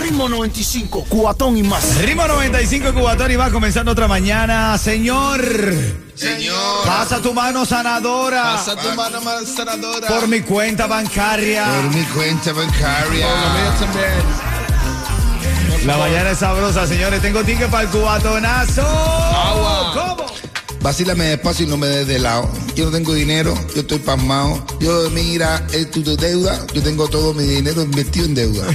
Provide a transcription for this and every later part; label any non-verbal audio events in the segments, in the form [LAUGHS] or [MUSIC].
Ritmo 95, cuatón y más. Ritmo 95 Cubatón y va comenzando otra mañana. Señor. Señor, Pasa tu mano sanadora. pasa tu mano más sanadora. Por mi cuenta bancaria. Por mi cuenta bancaria. La mañana es sabrosa, señores. Tengo ticket para el cubatonazo. ¿Cómo? Vacílame despacio y no me des de lado. Yo no tengo dinero, yo estoy pasmado. Yo, mira, es tu deuda. Yo tengo todo mi dinero invertido en deuda. [LAUGHS]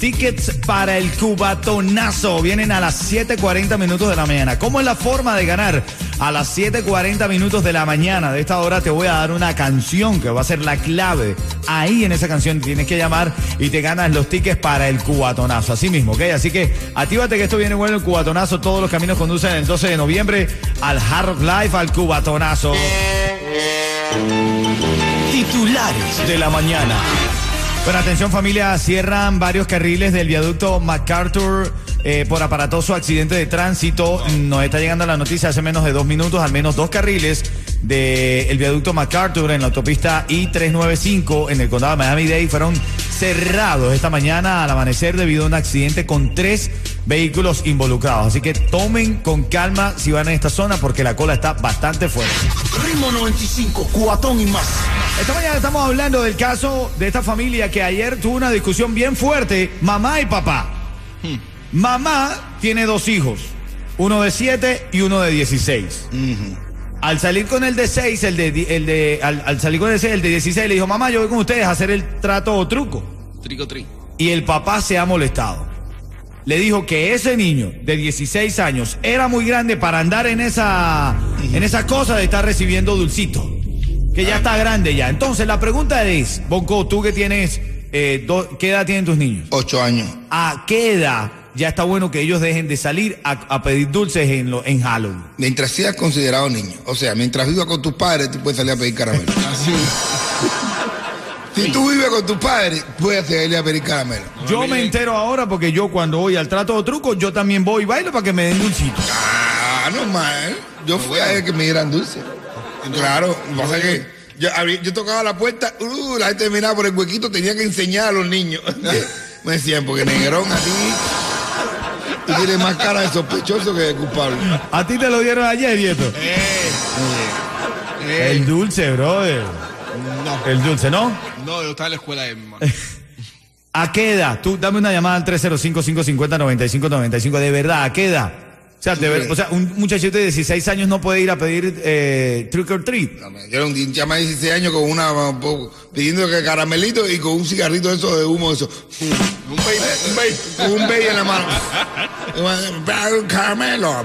Tickets para el cubatonazo vienen a las 7.40 minutos de la mañana. ¿Cómo es la forma de ganar? A las 7.40 minutos de la mañana de esta hora te voy a dar una canción que va a ser la clave. Ahí en esa canción tienes que llamar y te ganas los tickets para el cubatonazo. Así mismo, ¿ok? Así que actívate que esto viene bueno el cubatonazo. Todos los caminos conducen el 12 de noviembre al Hard Live, al cubatonazo. Titulares de la mañana. Bueno, atención familia, cierran varios carriles del viaducto MacArthur eh, por aparatoso accidente de tránsito. Nos está llegando la noticia hace menos de dos minutos, al menos dos carriles del viaducto MacArthur en la autopista I-395 en el condado de Miami-Dade fueron cerrados esta mañana al amanecer debido a un accidente con tres vehículos involucrados. Así que tomen con calma si van a esta zona porque la cola está bastante fuerte. Ritmo 95, cuatón y más. Esta mañana estamos hablando del caso de esta familia que ayer tuvo una discusión bien fuerte, mamá y papá. Mamá tiene dos hijos, uno de 7 y uno de 16. Al salir con el de 6, el de, el de al, al salir con el de 6, el de 16 le dijo, mamá, yo voy con ustedes a hacer el trato o truco. Trico, tri. Y el papá se ha molestado. Le dijo que ese niño de 16 años era muy grande para andar en esa, en esa cosa de estar recibiendo dulcito. Que ya está grande ya. Entonces la pregunta es, Bonco, tú que tienes, eh, do- ¿qué edad tienen tus niños? Ocho años. ¿A qué edad ya está bueno que ellos dejen de salir a, a pedir dulces en, lo, en Halloween? Mientras seas considerado niño. O sea, mientras vivas con tus padres, tú puedes salir a pedir caramelo. [LAUGHS] Si tú vives con tus padres, puedes salir a pedir caramelo. Yo me entero ahora porque yo cuando voy al trato o truco, yo también voy y bailo para que me den dulcito. Ah, no mal. Yo fui a él que me dieran dulce. Claro, pasa que yo, tocaba la puerta, uh, la gente miraba por el huequito, tenía que enseñar a los niños. [LAUGHS] me decían, porque negrón a ti, tú tienes más cara de sospechoso que de culpable. ¿A ti te lo dieron ayer, Dieto? El dulce, brother. No, El dulce, ¿no? no, yo estaba en la escuela de mi mamá. [LAUGHS] ¿A qué edad? Tú dame una llamada al 305-550-9595. De verdad, ¿a qué edad? O sea, de ver- o sea, un muchachito de 16 años no puede ir a pedir eh, trick or treat. No, me- Yo era un chama de 16 años con una, pidiendo que caramelito y con un cigarrito de eso de humo, eso. Un baby, un baby. Con un baby en la mano. Caramelo.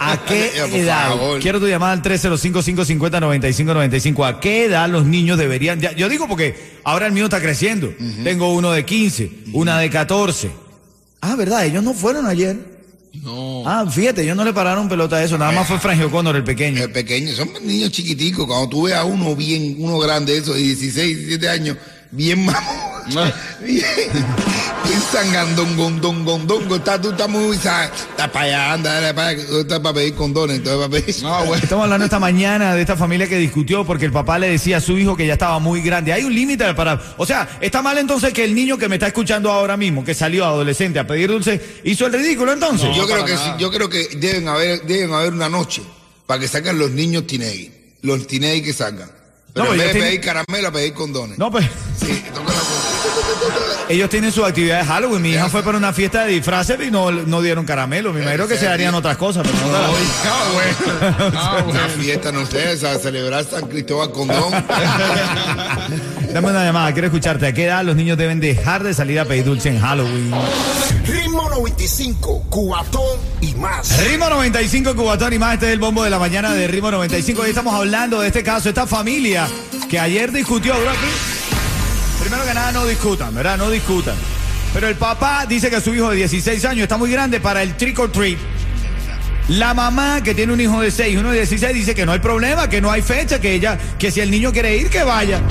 ¿A qué edad? Quiero tu llamada al 305-550-9595. ¿A qué edad los niños deberían? ya- yo digo porque ahora el mío está creciendo. Tengo uno de 15, una de 14. Ah, ¿verdad? Ellos no fueron ayer. No. Ah, fíjate, ellos no le pararon pelota a eso. Nada más fue Frangio Connor, el pequeño. Eh, pequeños, son niños chiquiticos. Cuando tú ves a uno bien, uno grande, eso, de 16, 17 años, bien mamón. Bien, bien sangandongondongondongo. Está, tú estás muy, está para allá, anda, dale para allá. Tú estás para pedir condones, entonces para pedir. No, güey. Estamos hablando esta mañana de esta familia que discutió porque el papá le decía a su hijo que ya estaba muy grande. Hay un límite para... O sea, está mal entonces que el niño que me está escuchando ahora mismo, que salió adolescente a pedir dulce, hizo el ridículo entonces. yo creo que yo creo que deben haber, deben haber una noche para que salgan los niños teenage. Los teenage que salgan. Pero No, en vez de pedir caramelo, a pedir condones. No, pues Sí, toca la ellos tienen su actividad de Halloween. Mi hija fue para una fiesta de disfraces y no, no dieron caramelo. Me imagino que se darían otras cosas, pero no. Güey. [LAUGHS] Una fiesta, no sé, sea, celebrar San Cristóbal Condón. [LAUGHS] Dame una llamada, quiero escucharte. ¿A qué edad los niños deben dejar de salir a pedir dulce en Halloween? Ritmo 95, cuatón y más. Ritmo 95 Cubatón y más, este es el bombo de la mañana de Ritmo 95. Hoy estamos hablando de este caso, esta familia que ayer discutió. bro. Primero que nada, no discutan, ¿verdad? No discutan. Pero el papá dice que su hijo de 16 años está muy grande para el trick or treat. La mamá que tiene un hijo de 6 y uno de 16 dice que no hay problema, que no hay fecha, que ella, que si el niño quiere ir, que vaya.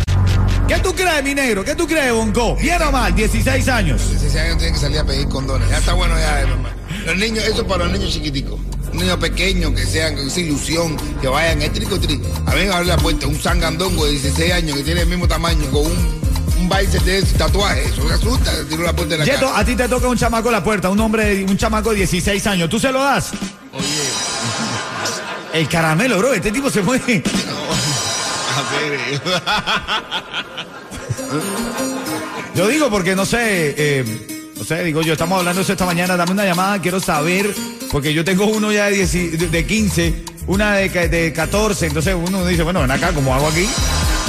¿Qué tú crees, mi negro? ¿Qué tú crees, Bonco? ¿Bien o mal? 16 años. 16 años tienen que salir a pedir condones. Ya está bueno ya, hermano. Los niños, eso para los niños chiquiticos. Un niño pequeño que sean con esa ilusión, que vayan, es trico tri. A mí me abre la puerta un sangandongo de 16 años que tiene el mismo tamaño, con un, un bicep de ese tatuaje. Eso me asusta, tiro la puerta de la Yeto, casa. a ti te toca un chamaco a la puerta, un hombre, un chamaco de 16 años. ¿Tú se lo das? El caramelo, bro. Este tipo se mueve. [LAUGHS] A ver, eh. [LAUGHS] Yo digo porque no sé, eh, no sé, digo yo, estamos hablando eso esta mañana, dame una llamada, quiero saber, porque yo tengo uno ya de, 10 de- de 15, una de, de 14, entonces uno dice, bueno, ven acá, ¿cómo hago aquí?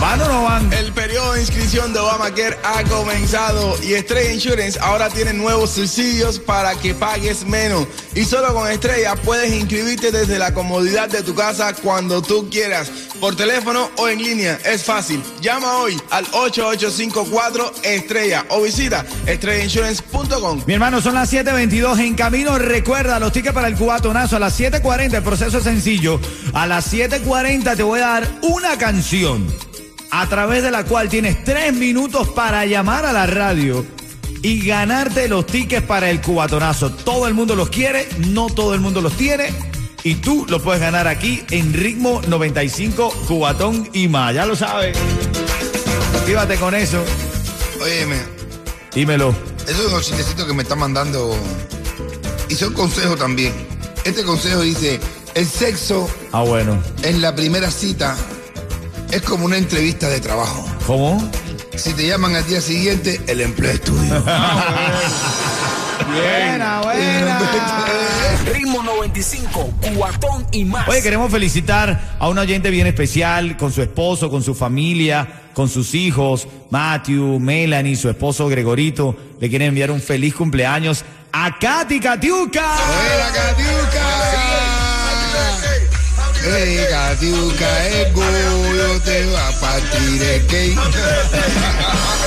¿Van o no van? El periodo de inscripción de Obamacare ha comenzado y Estrella Insurance ahora tiene nuevos subsidios para que pagues menos. Y solo con Estrella puedes inscribirte desde la comodidad de tu casa cuando tú quieras, por teléfono o en línea. Es fácil. Llama hoy al 8854 Estrella o visita estrellainsurance.com. Mi hermano, son las 7.22 en camino. Recuerda los tickets para el cubatonazo a las 7.40. El proceso es sencillo. A las 7.40 te voy a dar una canción a través de la cual tienes tres minutos para llamar a la radio y ganarte los tickets para el cubatonazo. Todo el mundo los quiere, no todo el mundo los tiene. Y tú los puedes ganar aquí en ritmo 95 cubatón y más. Ya lo sabes. Actívate con eso. Óyeme, Dímelo. esos son los chistecitos que me están mandando. Y son consejos también. Este consejo dice, el sexo Ah, bueno. en la primera cita es como una entrevista de trabajo. ¿Cómo? Si te llaman al día siguiente, el empleo es tuyo. [LAUGHS] Buena, [LAUGHS] buena. Ritmo 95, cuatón y más. Oye, queremos felicitar a un oyente bien especial con su esposo, con su familia, con sus hijos, Matthew, Melanie, su esposo Gregorito. Le quieren enviar un feliz cumpleaños a Katy Katiuka. ¡Fuera, Catiuca! ¡Ey, Catiuca, te va a partir el cake! [LAUGHS]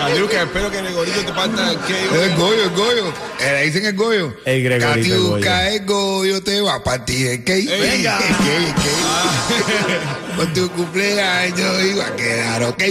Adiós, espero que el gorito te parta el cake. El goyo, el goyo. Eh, le dicen el goyo. El Gregorito. Catiuca, el goyo te va a partir el cake. Venga. El cake, el cake. [LAUGHS] Con tu cumpleaños iba a quedar ok.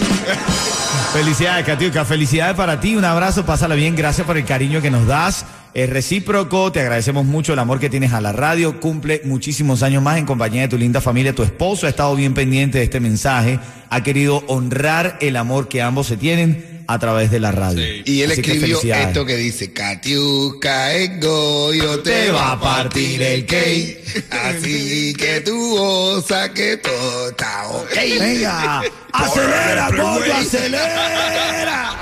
Felicidades, Katiuka. Felicidades para ti. Un abrazo. Pásala bien. Gracias por el cariño que nos das. Es recíproco. Te agradecemos mucho el amor que tienes a la radio. Cumple muchísimos años más en compañía de tu linda familia. Tu esposo ha estado bien pendiente de este mensaje. Ha querido honrar el amor que ambos se tienen a través de la radio. Sí. Y él Así escribió esto que dice, Catiuca, el goyo te va a partir el cake. Así que tú goza que todo está ok. Venga, acelera, pollo, acelera.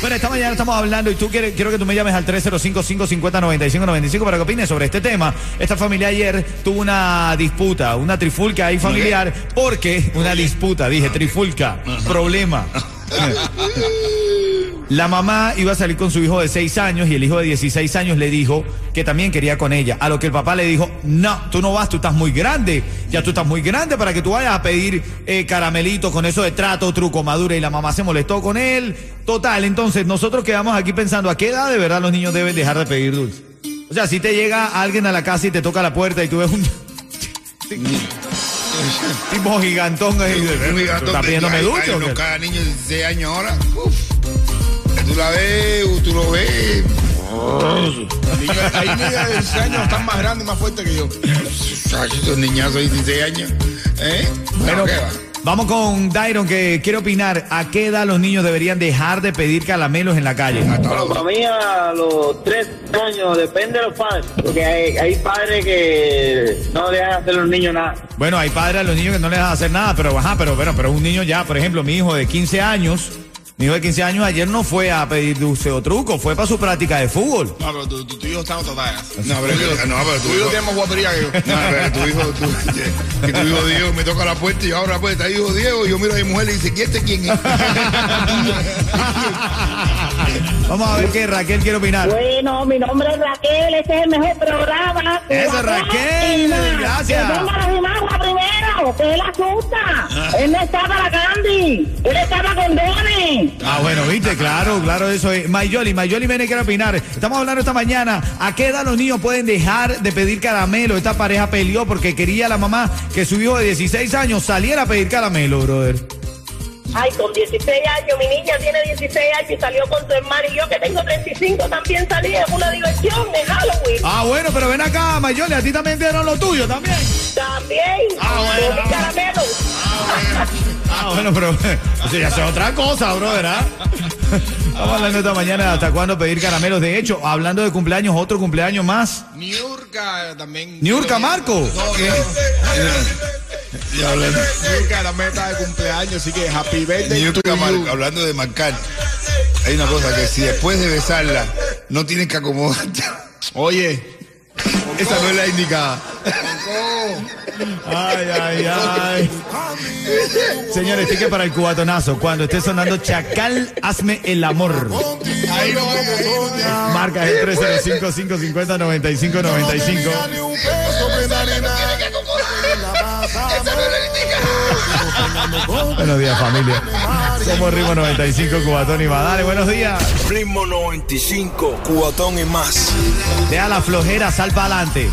Bueno, esta mañana estamos hablando y tú quieres, quiero que tú me llames al 305-550-9595 para que opines sobre este tema. Esta familia ayer tuvo una disputa, una trifulca ahí familiar, porque una disputa, dije trifulca, problema. [LAUGHS] La mamá iba a salir con su hijo de 6 años y el hijo de 16 años le dijo que también quería con ella. A lo que el papá le dijo, no, tú no vas, tú estás muy grande. Ya tú estás muy grande para que tú vayas a pedir eh, caramelitos con eso de trato, truco, madura. Y la mamá se molestó con él. Total, entonces nosotros quedamos aquí pensando, ¿a qué edad de verdad los niños deben dejar de pedir dulce? O sea, si te llega alguien a la casa y te toca la puerta y tú ves un... [LAUGHS] tipo gigantón. ahí. Un ¿Tú gigantón ¿Estás de- pidiéndome dulce hay? Cada niño de 16 años ahora. Uf. Tú la ves, tú lo ves. Hay niños de 16 años que están más grandes y más fuertes que yo. Esos niñazos de 16 años. ¿Eh? Bueno, Bueno, ¿qué va? vamos con Dairon que quiere opinar. ¿A qué edad los niños deberían dejar de pedir caramelos en la calle? Bueno, para mí a los tres años depende de los padres, porque hay, hay padres que no dejan hacer a los niños nada. Bueno, hay padres a los niños que no les dejan hacer nada, pero ajá, pero, pero, pero un niño ya, por ejemplo, mi hijo de 15 años, mi hijo de 15 años ayer no fue a pedir dulce o truco, fue para su práctica de fútbol. No, pero tu, tu, tu hijo está en otra talla. No, pero, que- no, pero Tu tu hijo tiene más guapería que yo. [LAUGHS] No, pero tu hijo, tu, que tu hijo Diego me toca la puerta y yo abro la puerta, hijo Diego, y yo miro a mi mujer y dice, ¿y este quién es? [LAUGHS] Vamos a ver qué Raquel quiere opinar. Bueno, mi nombre es Raquel, este es el mejor programa. Eso, Cubatón Raquel, gracias. Primero, que él asusta. Él no está para Candy, él está para condones. Ah, bueno, viste, claro, claro, eso es. Mayoli, Mayoli viene quiere opinar. Estamos hablando esta mañana, ¿a qué edad los niños pueden dejar de pedir caramelo? Esta pareja peleó porque quería la mamá que su hijo de 16 años saliera a pedir caramelo, brother. Ay, con 16 años, mi niña tiene 16 años y salió con su hermano y yo que tengo 35 también salí en una diversión de Halloween. Ah, bueno, pero ven acá, Mayoli, a ti también te dieron lo tuyo también. También, Ah, bueno. con mi caramelo. Ah, bueno, pero eso ya es otra cosa, brother, ¿ah? Estamos hablando esta mañana hasta cuándo pedir caramelos. De hecho, hablando de cumpleaños, otro cumpleaños más. Niurka también. Niurka Marco. Niurka también está de cumpleaños, así que happy birthday Niurka to Mar- you. hablando de marcar, hay una cosa que si después de besarla no tienes que acomodarte, Oye, esa no es la indicada. Ay, ay, ay. Señores, ticket para el cubatonazo. Cuando esté sonando Chacal, hazme el amor. ahí no. Marca el 305-550-9595. Buenos días, familia. Somos Ritmo 95, Cubatón y Madale. Buenos días. Ritmo 95, cubatón y más. Deja la flojera, sal para adelante.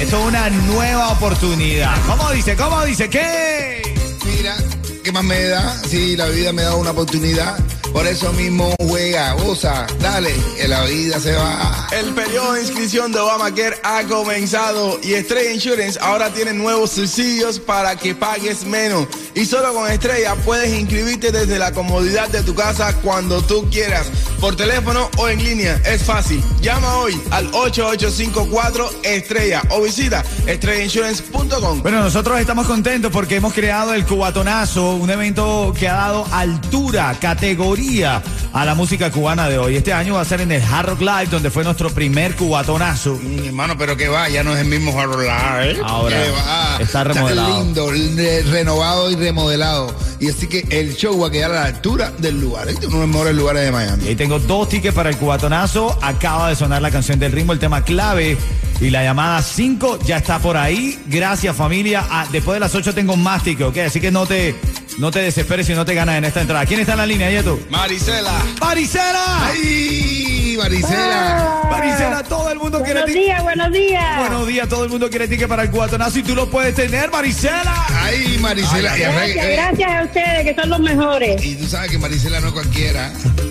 Esto es una nueva oportunidad. ¿Cómo dice? ¿Cómo dice? ¿Qué? Mira, ¿qué más me da? Si la vida me da una oportunidad, por eso mismo juega, goza, dale, que la vida se va. El periodo de inscripción de Obamacare ha comenzado y Estrella Insurance ahora tiene nuevos subsidios para que pagues menos. Y solo con Estrella puedes inscribirte desde la comodidad de tu casa cuando tú quieras, por teléfono o en línea. Es fácil. Llama hoy al 8854 Estrella o visita estrellainsurance.com. Bueno, nosotros estamos contentos porque hemos creado el Cubatonazo, un evento que ha dado altura, categoría a la música cubana de hoy. Este año va a ser en el Hard Rock Live, donde fue nuestro primer Cubatonazo. Mm, hermano, pero que va, ya no es el mismo Harold ¿eh? Ahora Que va. está remodelado. lindo, re- renovado y remodelado. Y así que el show va a quedar a la altura del lugar. Este es uno de los mejores lugares de Miami. Tengo dos tickets para el Cubatonazo. Acaba de sonar la canción del ritmo, el tema clave. Y la llamada 5 ya está por ahí. Gracias, familia. Ah, después de las 8 tengo más tickets, ¿ok? Así que no te, no te desesperes si no te ganas en esta entrada. ¿Quién está en la línea, Yeto? Maricela. ¡Maricela! ¡Ay, Maricela! Maricela, todo el mundo quiere Buenos ticket. días, buenos días. Buenos días, todo el mundo quiere ticket para el Cubatonazo y tú lo puedes tener, Maricela. ¡Ay, Maricela! Gracias, eh, gracias a ustedes que son los mejores. y tú sabes que Maricela no es cualquiera. [LAUGHS]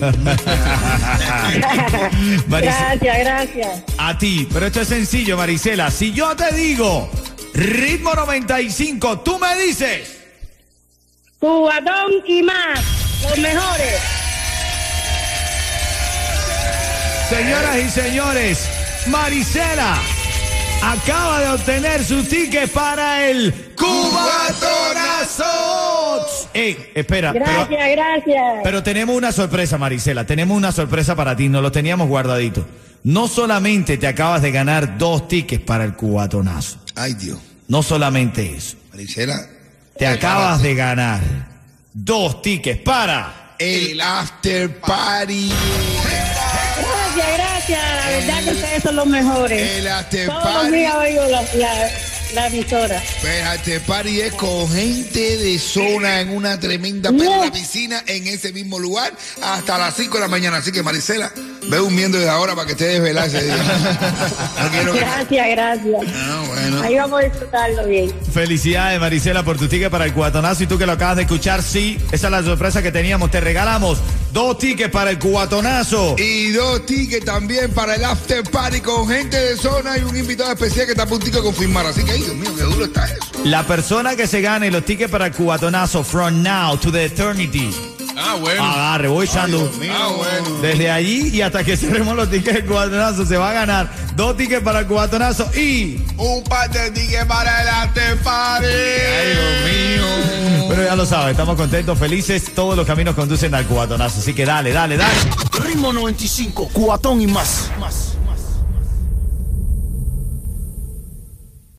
Maricela, Gracias, gracias. a ti, pero esto es sencillo, Maricela. Si yo te digo ritmo 95, tú me dices. Cubatón y más, los mejores. Señoras y señores, Maricela acaba de obtener su ticket para el Cubatonazo. Ey, espera, pero, Gracias, gracias. pero tenemos una sorpresa, Maricela. Tenemos una sorpresa para ti. Nos lo teníamos guardadito. No solamente te acabas de ganar dos tickets para el Cubatonazo. Ay, Dios. No solamente eso. Maricela. Te acabas de ganar dos tickets para El after party. Gracias, gracias. La verdad que ustedes son los mejores. El after Todos los días oigo la, la, la emisora. Pues after party es con gente de zona en una tremenda No. piscina en ese mismo lugar hasta las 5 de la mañana. Así que Maricela, ve durmiendo desde ahora para que esté desvelada ese [LAUGHS] día. No quiero que... Gracias, gracias. Ah, bueno. Ahí vamos a disfrutarlo bien. Felicidades, Marisela, por tu ticket para el cubatonazo. Y tú que lo acabas de escuchar, sí, esa es la sorpresa que teníamos. Te regalamos dos tickets para el cubatonazo. Y dos tickets también para el after party con gente de zona y un invitado especial que está a puntito de confirmar. Así que, ay, Dios mío, qué duro está eso. La persona que se gane los tickets para el cubatonazo from now to the eternity. Ah, bueno. Agarre, voy echando. Dios mío. Ah, bueno. Desde allí y hasta que [LAUGHS] cerremos los tickets del cubatonazo, se va a ganar dos tickets para el cubatonazo y. Un par de tickets para el after party. Ay, Dios mío. Pero ya lo sabes, estamos contentos, felices. Todos los caminos conducen al cubatonazo. Así que dale, dale, dale. Ritmo 95, cuatón y más. más.